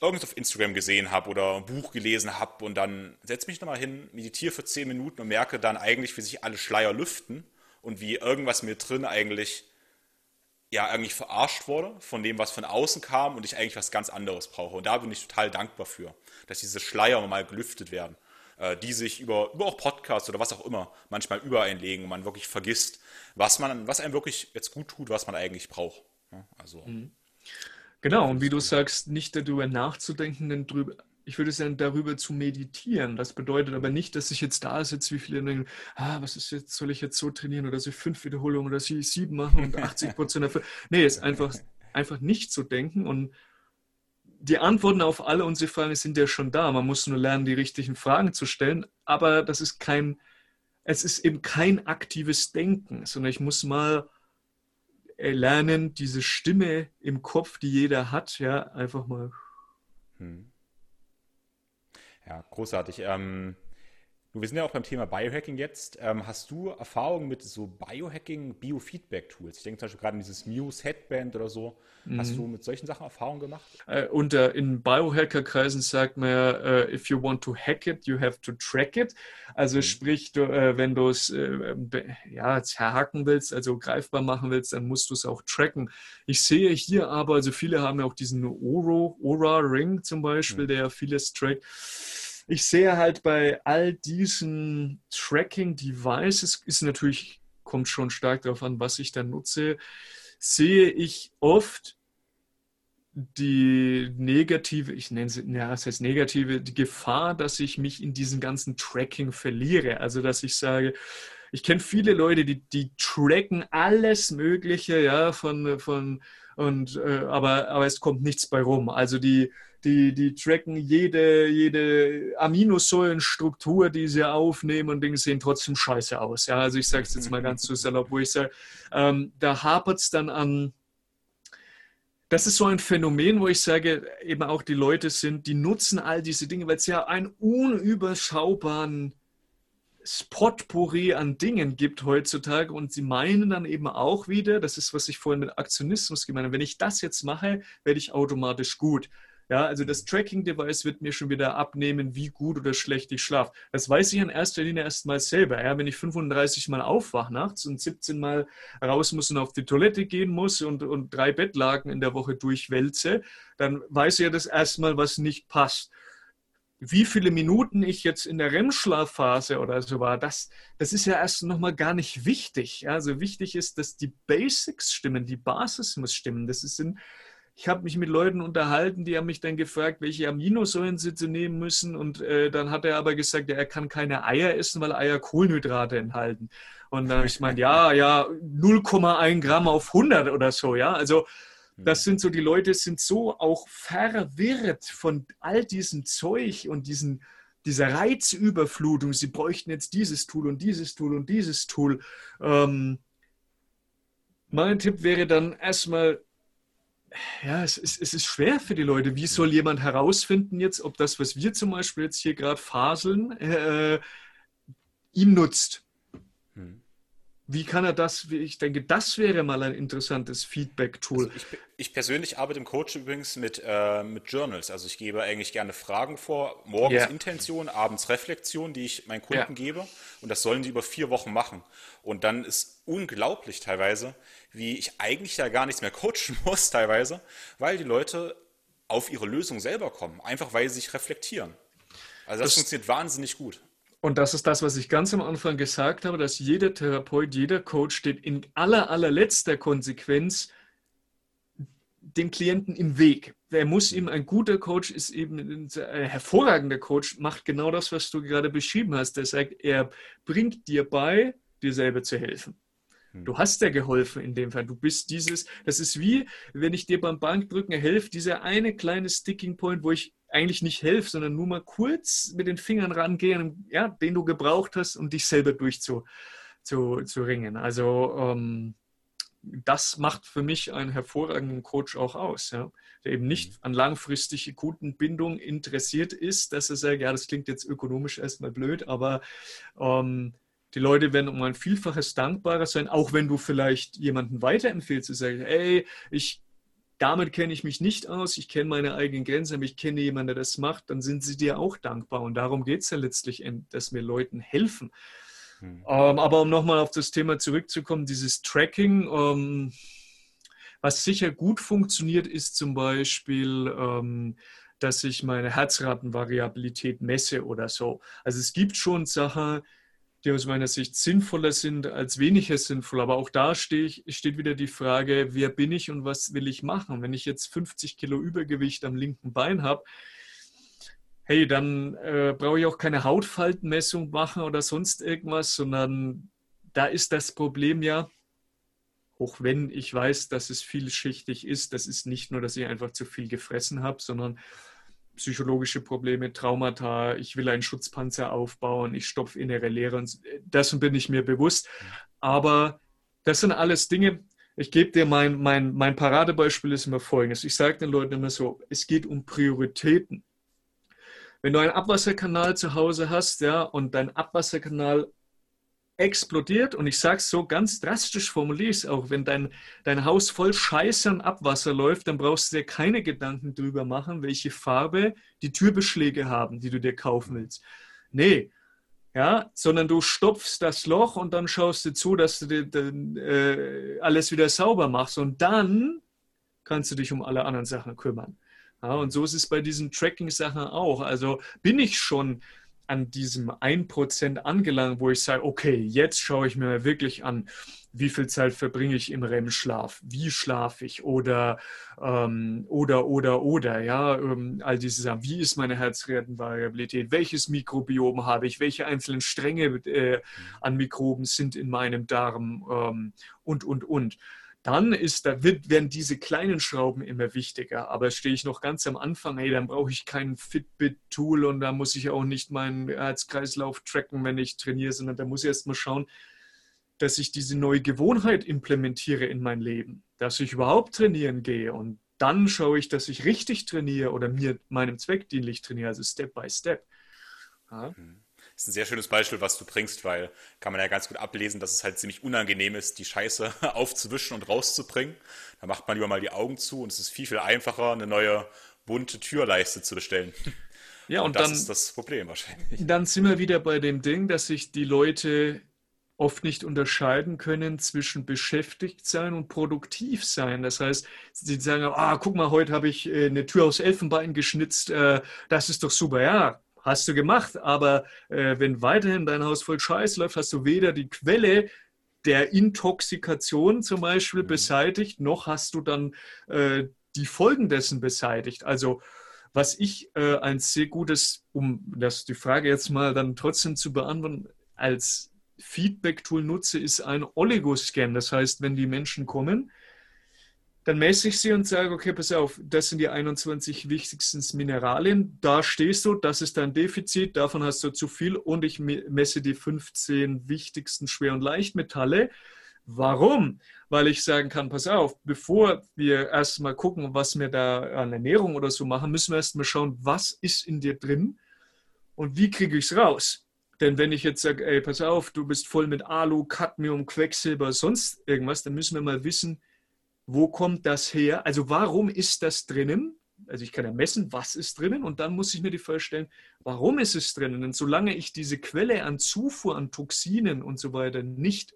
irgendwas auf Instagram gesehen habe oder ein Buch gelesen habe und dann setze mich nochmal hin, meditiere für zehn Minuten und merke dann eigentlich, wie sich alle Schleier lüften und wie irgendwas mir drin eigentlich ja eigentlich verarscht wurde von dem, was von außen kam und ich eigentlich was ganz anderes brauche. Und da bin ich total dankbar für, dass diese Schleier mal gelüftet werden, äh, die sich über, über auch Podcasts oder was auch immer manchmal übereinlegen und man wirklich vergisst, was man, was einem wirklich jetzt gut tut, was man eigentlich braucht. Also. Mhm. Genau, und wie du sagst, nicht darüber nachzudenken, denn drüber, ich würde sagen, darüber zu meditieren. Das bedeutet aber nicht, dass ich jetzt da sitze, wie viele denken, ah, was ist jetzt, soll ich jetzt so trainieren oder ich fünf Wiederholungen oder ich sieben machen und 80 Prozent dafür. Nee, es ist einfach, einfach nicht zu denken und die Antworten auf alle unsere Fragen sind ja schon da. Man muss nur lernen, die richtigen Fragen zu stellen, aber das ist kein, es ist eben kein aktives Denken, sondern ich muss mal lernen, diese Stimme im Kopf, die jeder hat, ja, einfach mal hm ja, großartig. Ähm, wir sind ja auch beim Thema Biohacking jetzt. Ähm, hast du Erfahrungen mit so Biohacking, Biofeedback-Tools? Ich denke zum Beispiel gerade an dieses Muse Headband oder so. Mhm. Hast du mit solchen Sachen Erfahrungen gemacht? Äh, unter in Biohacker-Kreisen sagt man ja, uh, if you want to hack it, you have to track it. Also mhm. sprich, du, äh, wenn du es äh, ja, zerhacken willst, also greifbar machen willst, dann musst du es auch tracken. Ich sehe hier aber, also viele haben ja auch diesen Oro, Ora Ring zum Beispiel, mhm. der ja vieles trackt ich sehe halt bei all diesen Tracking-Devices, ist natürlich, kommt schon stark darauf an, was ich da nutze, sehe ich oft die negative, ich nenne es, ja, das heißt negative, die Gefahr, dass ich mich in diesem ganzen Tracking verliere. Also, dass ich sage, ich kenne viele Leute, die, die tracken alles Mögliche, ja, von, von und äh, aber, aber es kommt nichts bei rum. Also die, die, die tracken jede, jede Aminosäurenstruktur, die sie aufnehmen und Dinge sehen trotzdem scheiße aus. Ja, also ich sage es jetzt mal ganz zu salopp, wo ich sage, ähm, da hapert es dann an, das ist so ein Phänomen, wo ich sage, eben auch die Leute sind, die nutzen all diese Dinge, weil es ja einen unüberschaubaren Spotpourri an Dingen gibt heutzutage und sie meinen dann eben auch wieder, das ist, was ich vorhin mit Aktionismus gemeint habe, wenn ich das jetzt mache, werde ich automatisch gut. Ja, also das Tracking-Device wird mir schon wieder abnehmen, wie gut oder schlecht ich schlafe. Das weiß ich in erster Linie erstmal selber. Ja, wenn ich 35 Mal aufwache nachts und 17 Mal raus muss und auf die Toilette gehen muss und, und drei Bettlaken in der Woche durchwälze, dann weiß ich ja das erstmal, was nicht passt. Wie viele Minuten ich jetzt in der REM-Schlafphase oder so war, das, das ist ja erst nochmal gar nicht wichtig. Also wichtig ist, dass die Basics stimmen, die Basis muss stimmen. Das sind ich habe mich mit Leuten unterhalten, die haben mich dann gefragt, welche Aminosäuren sie zu nehmen müssen. Und äh, dann hat er aber gesagt, ja, er kann keine Eier essen, weil Eier Kohlenhydrate enthalten. Und dann habe ich gemeint, ja, ja, 0,1 Gramm auf 100 oder so, ja. Also das sind so, die Leute sind so auch verwirrt von all diesem Zeug und diesen, dieser Reizüberflutung. Sie bräuchten jetzt dieses Tool und dieses Tool und dieses Tool. Ähm, mein Tipp wäre dann erstmal ja, es ist, es ist schwer für die Leute. Wie soll jemand herausfinden jetzt, ob das, was wir zum Beispiel jetzt hier gerade faseln, äh, ihm nutzt? Hm. wie kann er das, ich denke, das wäre mal ein interessantes Feedback-Tool. Also ich, ich, persönlich arbeite im Coach übrigens mit, äh, mit Journals. Also ich gebe eigentlich gerne Fragen vor, morgens yeah. Intention, abends Reflexion, die ich meinen Kunden yeah. gebe. Und das sollen die über vier Wochen machen. Und dann ist unglaublich teilweise, wie ich eigentlich da gar nichts mehr coachen muss teilweise, weil die Leute auf ihre Lösung selber kommen. Einfach weil sie sich reflektieren. Also das, das funktioniert wahnsinnig gut. Und das ist das, was ich ganz am Anfang gesagt habe, dass jeder Therapeut, jeder Coach steht in aller, allerletzter Konsequenz dem Klienten im Weg. Er muss ihm, ein guter Coach ist eben ein hervorragender Coach, macht genau das, was du gerade beschrieben hast. Er sagt, er bringt dir bei, dir selber zu helfen. Du hast ja geholfen in dem Fall. Du bist dieses, das ist wie, wenn ich dir beim Bankdrücken helfe, dieser eine kleine Sticking Point, wo ich eigentlich nicht helfe, sondern nur mal kurz mit den Fingern rangehen, ja, den du gebraucht hast, um dich selber durchzuringen. Zu, zu ringen. Also ähm, das macht für mich einen hervorragenden Coach auch aus, ja? der eben nicht mhm. an langfristige Kundenbindung interessiert ist, dass er sagt, ja, das klingt jetzt ökonomisch erstmal blöd, aber ähm, die Leute werden um ein Vielfaches dankbarer sein, auch wenn du vielleicht jemanden weiterempfehlst, zu sagen, ey, ich damit kenne ich mich nicht aus, ich kenne meine eigenen Grenzen, aber ich kenne jemanden, der das macht, dann sind sie dir auch dankbar. Und darum geht es ja letztlich, dass wir Leuten helfen. Hm. Ähm, aber um nochmal auf das Thema zurückzukommen, dieses Tracking, ähm, was sicher gut funktioniert, ist zum Beispiel, ähm, dass ich meine Herzratenvariabilität messe oder so. Also es gibt schon Sachen, die aus meiner Sicht sinnvoller sind als weniger sinnvoll. Aber auch da steht, steht wieder die Frage, wer bin ich und was will ich machen? Wenn ich jetzt 50 Kilo Übergewicht am linken Bein habe, hey, dann äh, brauche ich auch keine Hautfaltenmessung machen oder sonst irgendwas, sondern da ist das Problem ja, auch wenn ich weiß, dass es vielschichtig ist, das ist nicht nur, dass ich einfach zu viel gefressen habe, sondern psychologische Probleme, Traumata, ich will einen Schutzpanzer aufbauen, ich stopfe innere Leere. Und dessen bin ich mir bewusst. Aber das sind alles Dinge, ich gebe dir mein, mein, mein Paradebeispiel ist immer folgendes. Ich sage den Leuten immer so, es geht um Prioritäten. Wenn du einen Abwasserkanal zu Hause hast, ja, und dein Abwasserkanal explodiert und ich sage es so ganz drastisch formuliert, auch wenn dein, dein Haus voll Scheiße und Abwasser läuft, dann brauchst du dir keine Gedanken drüber machen, welche Farbe die Türbeschläge haben, die du dir kaufen willst. Nee, ja, sondern du stopfst das Loch und dann schaust du zu, dass du dir, äh, alles wieder sauber machst und dann kannst du dich um alle anderen Sachen kümmern. Ja, und so ist es bei diesen Tracking-Sachen auch. Also bin ich schon an diesem 1% angelangt, wo ich sage, okay, jetzt schaue ich mir wirklich an, wie viel Zeit verbringe ich im REM-Schlaf, wie schlafe ich oder, ähm, oder, oder, oder, ja, ähm, all diese Sachen, wie ist meine Herzratenvariabilität, welches Mikrobiom habe ich, welche einzelnen Stränge äh, an Mikroben sind in meinem Darm ähm, und, und, und dann ist, da wird, werden diese kleinen Schrauben immer wichtiger. Aber stehe ich noch ganz am Anfang, hey, dann brauche ich kein Fitbit-Tool und da muss ich auch nicht meinen Herzkreislauf tracken, wenn ich trainiere, sondern da muss ich erst mal schauen, dass ich diese neue Gewohnheit implementiere in mein Leben, dass ich überhaupt trainieren gehe und dann schaue ich, dass ich richtig trainiere oder mir meinem Zweck dienlich trainiere, also Step by Step. Ja. Mhm ist ein sehr schönes Beispiel, was du bringst, weil kann man ja ganz gut ablesen, dass es halt ziemlich unangenehm ist, die Scheiße aufzuwischen und rauszubringen. Da macht man lieber mal die Augen zu und es ist viel, viel einfacher, eine neue bunte Türleiste zu bestellen. Ja, und, und das dann, ist das Problem wahrscheinlich. Dann sind wir wieder bei dem Ding, dass sich die Leute oft nicht unterscheiden können zwischen beschäftigt sein und produktiv sein. Das heißt, sie sagen, ah, guck mal, heute habe ich äh, eine Tür aus Elfenbein geschnitzt, äh, das ist doch super. Ja, hast du gemacht, aber äh, wenn weiterhin dein Haus voll Scheiß läuft, hast du weder die Quelle der Intoxikation zum Beispiel mhm. beseitigt, noch hast du dann äh, die Folgen dessen beseitigt. Also was ich äh, ein sehr gutes, um das die Frage jetzt mal dann trotzdem zu beantworten, als Feedback-Tool nutze, ist ein Oligoscan. Das heißt, wenn die Menschen kommen, dann messe ich sie und sage, okay, pass auf, das sind die 21 wichtigsten Mineralien, da stehst du, das ist dein Defizit, davon hast du zu viel und ich messe die 15 wichtigsten Schwer- und Leichtmetalle. Warum? Weil ich sagen kann, pass auf, bevor wir erstmal gucken, was wir da an Ernährung oder so machen, müssen wir erstmal schauen, was ist in dir drin und wie kriege ich es raus. Denn wenn ich jetzt sage, ey, pass auf, du bist voll mit Alu, Cadmium, Quecksilber, sonst irgendwas, dann müssen wir mal wissen, wo kommt das her? Also warum ist das drinnen? Also ich kann ja messen, was ist drinnen und dann muss ich mir die Frage stellen, warum ist es drinnen? Und solange ich diese Quelle an Zufuhr, an Toxinen und so weiter nicht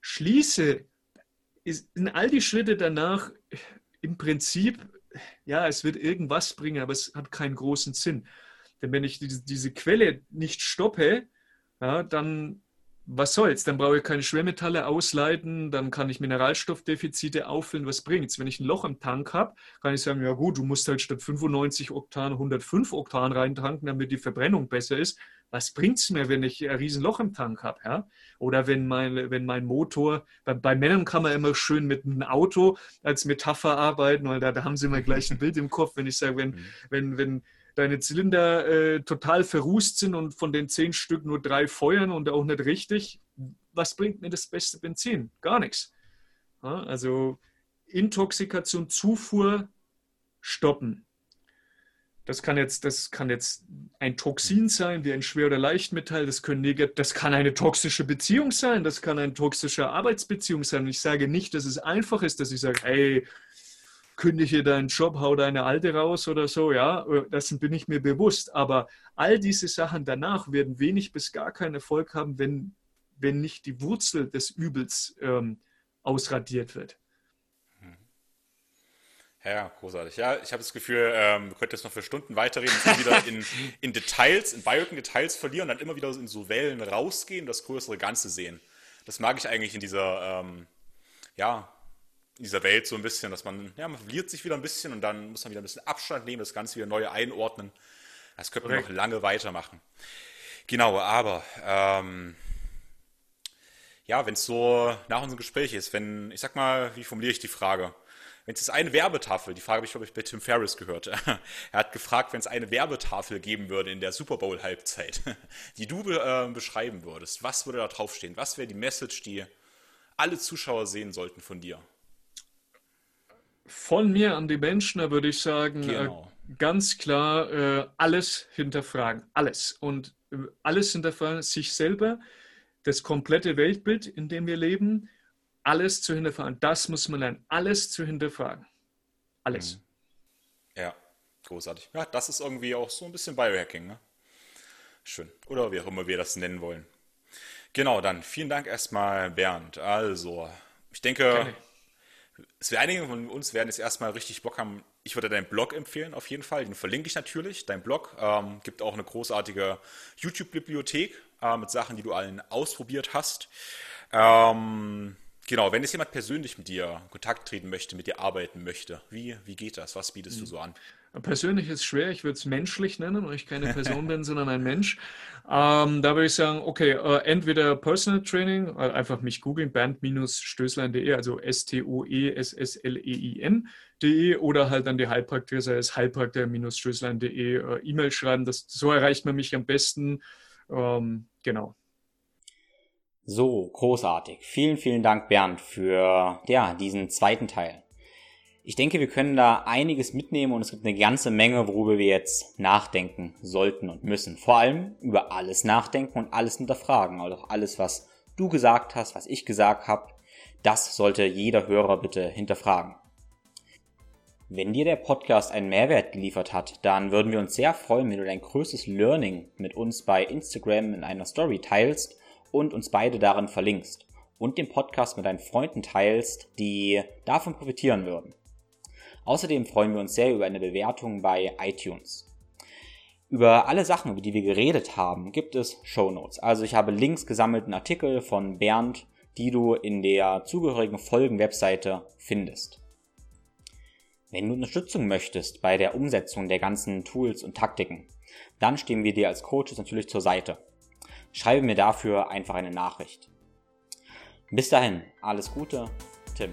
schließe, sind all die Schritte danach im Prinzip, ja, es wird irgendwas bringen, aber es hat keinen großen Sinn. Denn wenn ich diese, Quelle nicht stoppe, ja, dann was soll's? Dann brauche ich keine Schwermetalle ausleiten, dann kann ich Mineralstoffdefizite auffüllen. Was bringt's? Wenn ich ein Loch im Tank habe, kann ich sagen, ja gut, du musst halt statt 95 Oktan 105 Oktan reintanken, damit die Verbrennung besser ist. Was bringt's mir, wenn ich ein Riesenloch im Tank habe? Ja? Oder wenn mein, wenn mein Motor, bei, bei, Männern kann man immer schön mit einem Auto als Metapher arbeiten, weil da, da haben sie immer gleich ein Bild im Kopf, wenn ich sage, wenn, mhm. wenn, wenn, deine Zylinder äh, total verrußt sind und von den zehn Stück nur drei feuern und auch nicht richtig, was bringt mir das beste Benzin? Gar nichts. Ja, also Intoxikation, Zufuhr stoppen. Das kann, jetzt, das kann jetzt ein Toxin sein, wie ein Schwer- oder Leichtmetall. Das, können, das kann eine toxische Beziehung sein. Das kann eine toxische Arbeitsbeziehung sein. Und ich sage nicht, dass es einfach ist, dass ich sage, hey, kündige deinen Job, hau deine Alte raus oder so, ja, das bin ich mir bewusst. Aber all diese Sachen danach werden wenig bis gar keinen Erfolg haben, wenn, wenn nicht die Wurzel des Übels ähm, ausradiert wird. Ja, großartig. Ja, ich habe das Gefühl, ähm, wir könnten jetzt noch für Stunden weiterreden und wieder in, in Details, in Bioken-Details verlieren und dann immer wieder in so Wellen rausgehen, das größere Ganze sehen. Das mag ich eigentlich in dieser, ähm, ja, dieser Welt so ein bisschen, dass man, ja, man verliert sich wieder ein bisschen und dann muss man wieder ein bisschen Abstand nehmen, das Ganze wieder neu einordnen. Das könnte man noch lange weitermachen. Genau, aber ähm, ja, wenn es so nach unserem Gespräch ist, wenn, ich sag mal, wie formuliere ich die Frage? Wenn es jetzt eine Werbetafel, die Frage habe ich, glaube ich, bei Tim Ferriss gehört. er hat gefragt, wenn es eine Werbetafel geben würde in der Super Bowl-Halbzeit, die du äh, beschreiben würdest, was würde da draufstehen? Was wäre die Message, die alle Zuschauer sehen sollten von dir? Von mir an die Menschen, da würde ich sagen, äh, genau. äh, ganz klar äh, alles hinterfragen. Alles. Und äh, alles hinterfragen, sich selber, das komplette Weltbild, in dem wir leben, alles zu hinterfragen. Das muss man lernen, alles zu hinterfragen. Alles. Mhm. Ja, großartig. Ja, das ist irgendwie auch so ein bisschen Biohacking, ne? Schön. Oder wie auch immer wir das nennen wollen. Genau, dann vielen Dank erstmal, Bernd. Also, ich denke, es wir einige von uns werden jetzt erstmal richtig Bock haben. Ich würde deinen Blog empfehlen, auf jeden Fall. Den verlinke ich natürlich. Dein Blog ähm, gibt auch eine großartige YouTube-Bibliothek äh, mit Sachen, die du allen ausprobiert hast. Ähm, genau, wenn jetzt jemand persönlich mit dir in Kontakt treten möchte, mit dir arbeiten möchte, wie, wie geht das? Was bietest du hm. so an? Persönlich ist schwer, ich würde es menschlich nennen, weil ich keine Person bin, sondern ein Mensch. Ähm, da würde ich sagen, okay, äh, entweder Personal Training, äh, einfach mich googeln, band-stößlein.de, also S-T-O-E-S-S-L-E-I-N.de oder halt an die Heilpraktiker, sei es heilpraktiker-stößlein.de, äh, E-Mail schreiben, das, so erreicht man mich am besten. Ähm, genau. So, großartig. Vielen, vielen Dank, Bernd, für ja, diesen zweiten Teil. Ich denke, wir können da einiges mitnehmen und es gibt eine ganze Menge, worüber wir jetzt nachdenken sollten und müssen. Vor allem über alles nachdenken und alles hinterfragen. Also alles, was du gesagt hast, was ich gesagt habe, das sollte jeder Hörer bitte hinterfragen. Wenn dir der Podcast einen Mehrwert geliefert hat, dann würden wir uns sehr freuen, wenn du dein größtes Learning mit uns bei Instagram in einer Story teilst und uns beide darin verlinkst und den Podcast mit deinen Freunden teilst, die davon profitieren würden. Außerdem freuen wir uns sehr über eine Bewertung bei iTunes. Über alle Sachen, über die wir geredet haben, gibt es Show Notes. Also ich habe Links gesammelt, einen Artikel von Bernd, die du in der zugehörigen Folgen-Webseite findest. Wenn du Unterstützung möchtest bei der Umsetzung der ganzen Tools und Taktiken, dann stehen wir dir als Coaches natürlich zur Seite. Schreibe mir dafür einfach eine Nachricht. Bis dahin, alles Gute, Tim.